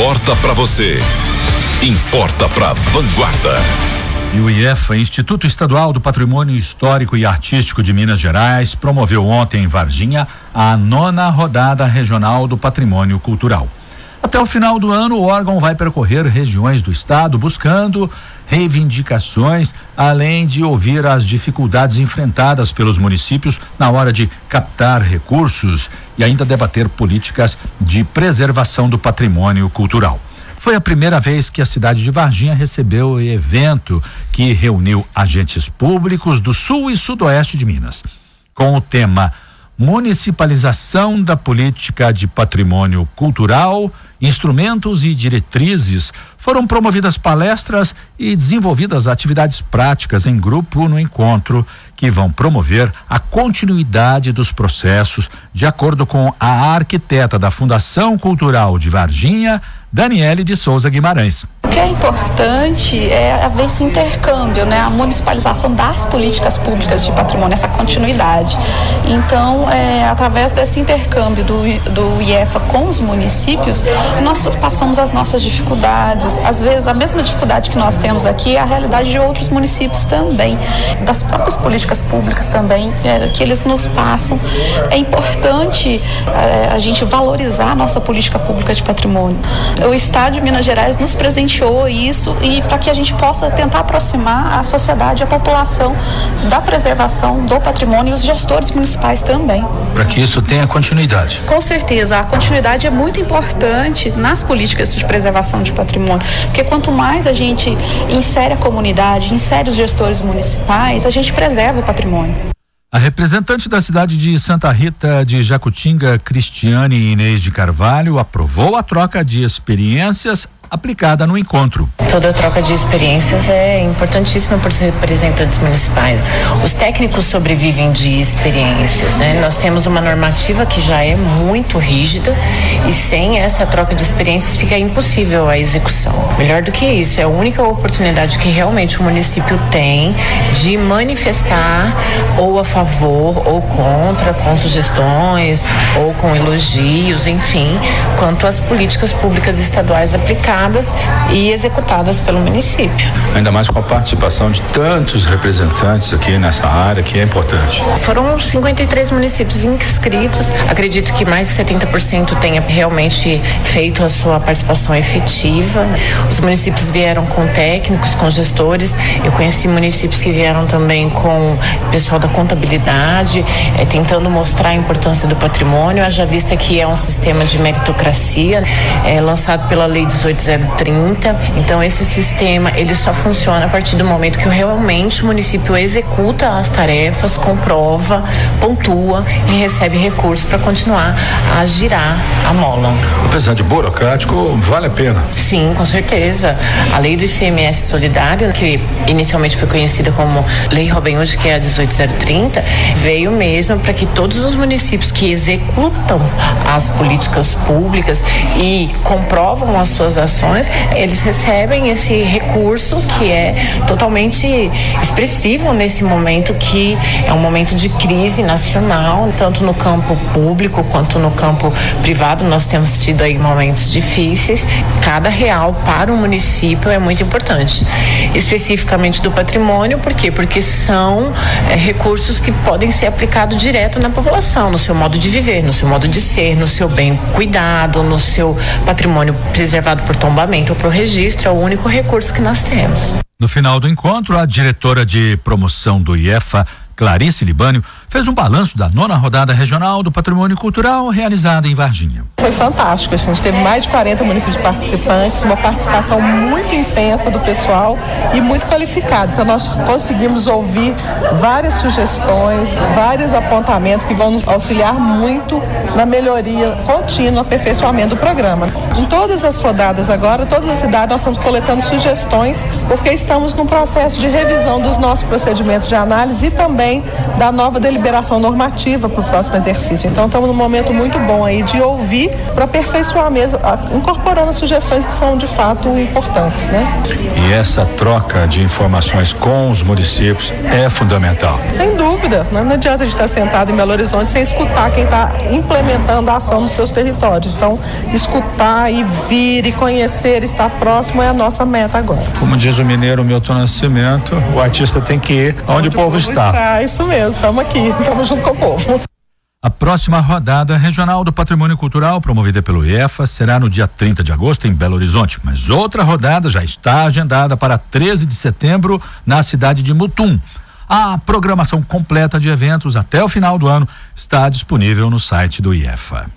importa para você, importa para Vanguarda. E o IEFA, Instituto Estadual do Patrimônio Histórico e Artístico de Minas Gerais, promoveu ontem em Varginha a nona rodada regional do Patrimônio Cultural. Até o final do ano, o órgão vai percorrer regiões do estado buscando reivindicações, além de ouvir as dificuldades enfrentadas pelos municípios na hora de captar recursos e ainda debater políticas de preservação do patrimônio cultural. Foi a primeira vez que a cidade de Varginha recebeu o evento que reuniu agentes públicos do sul e sudoeste de Minas. Com o tema Municipalização da Política de Patrimônio Cultural, Instrumentos e Diretrizes, foram promovidas palestras e desenvolvidas atividades práticas em grupo no encontro, que vão promover a continuidade dos processos, de acordo com a arquiteta da Fundação Cultural de Varginha, Daniele de Souza Guimarães. O que é importante é haver esse intercâmbio, né? a municipalização das políticas públicas de patrimônio, essa continuidade. Então, é, através desse intercâmbio do, do IEFA com os municípios, nós passamos as nossas dificuldades. Às vezes, a mesma dificuldade que nós temos aqui é a realidade de outros municípios também, das próprias políticas públicas também, é, que eles nos passam. É importante é, a gente valorizar a nossa política pública de patrimônio o Estado de Minas Gerais nos presenteou isso e para que a gente possa tentar aproximar a sociedade, a população da preservação do patrimônio e os gestores municipais também. Para que isso tenha continuidade. Com certeza, a continuidade é muito importante nas políticas de preservação de patrimônio, porque quanto mais a gente insere a comunidade, insere os gestores municipais, a gente preserva o patrimônio. A representante da cidade de Santa Rita de Jacutinga, Cristiane Inês de Carvalho, aprovou a troca de experiências aplicada no encontro. Toda troca de experiências é importantíssima para os representantes municipais. Os técnicos sobrevivem de experiências, né? Nós temos uma normativa que já é muito rígida e sem essa troca de experiências fica impossível a execução. Melhor do que isso, é a única oportunidade que realmente o município tem de manifestar ou a favor ou contra, com sugestões ou com elogios, enfim, quanto às políticas públicas estaduais aplicadas e executadas pelo município. Ainda mais com a participação de tantos representantes aqui nessa área, que é importante. Foram 53 municípios inscritos. Acredito que mais de 70% tenha realmente feito a sua participação efetiva. Os municípios vieram com técnicos, com gestores. Eu conheci municípios que vieram também com pessoal da contabilidade, é, tentando mostrar a importância do patrimônio. Haja vista que é um sistema de meritocracia, é, lançado pela Lei 18 030. Então esse sistema ele só funciona a partir do momento que realmente o município executa as tarefas, comprova, pontua e recebe recursos para continuar a girar a mola. Apesar de burocrático, vale a pena. Sim, com certeza. A lei do ICMS solidário, que inicialmente foi conhecida como Lei Robin Hood, que é a 18030, veio mesmo para que todos os municípios que executam as políticas públicas e comprovam as suas ações eles recebem esse recurso que é totalmente expressivo nesse momento que é um momento de crise nacional, tanto no campo público quanto no campo privado. Nós temos tido aí momentos difíceis. Cada real para o município é muito importante. Especificamente do patrimônio, por quê? Porque são é, recursos que podem ser aplicados direto na população, no seu modo de viver, no seu modo de ser, no seu bem cuidado, no seu patrimônio preservado por tombamento ou o registro, é o único recurso que nós temos. No final do encontro, a diretora de promoção do IEFA, Clarice Libânio, fez um balanço da nona rodada regional do patrimônio cultural realizada em Varginha. Foi fantástico, a gente teve mais de 40 municípios participantes, uma participação muito intensa do pessoal e muito qualificada. Então nós conseguimos ouvir várias sugestões, vários apontamentos que vão nos auxiliar muito na melhoria contínua, aperfeiçoamento do programa. Em todas as rodadas agora, todas as cidades nós estamos coletando sugestões porque estamos num processo de revisão dos nossos procedimentos de análise e também da nova deliberação liberação normativa para o próximo exercício. Então estamos num momento muito bom aí de ouvir para aperfeiçoar mesmo, incorporando sugestões que são de fato importantes, né? E essa troca de informações com os municípios é fundamental. Sem dúvida, não adianta a gente estar sentado em Belo Horizonte sem escutar quem está implementando a ação nos seus territórios. Então, escutar e vir e conhecer, estar próximo é a nossa meta agora. Como diz o mineiro Milton Nascimento, o artista tem que ir onde, onde o, povo o povo, está. está. Isso mesmo, estamos aqui, estamos junto com o povo. A próxima rodada regional do Patrimônio Cultural, promovida pelo IEFA, será no dia 30 de agosto em Belo Horizonte. Mas outra rodada já está agendada para 13 de setembro na cidade de Mutum. A programação completa de eventos até o final do ano está disponível no site do IEFA.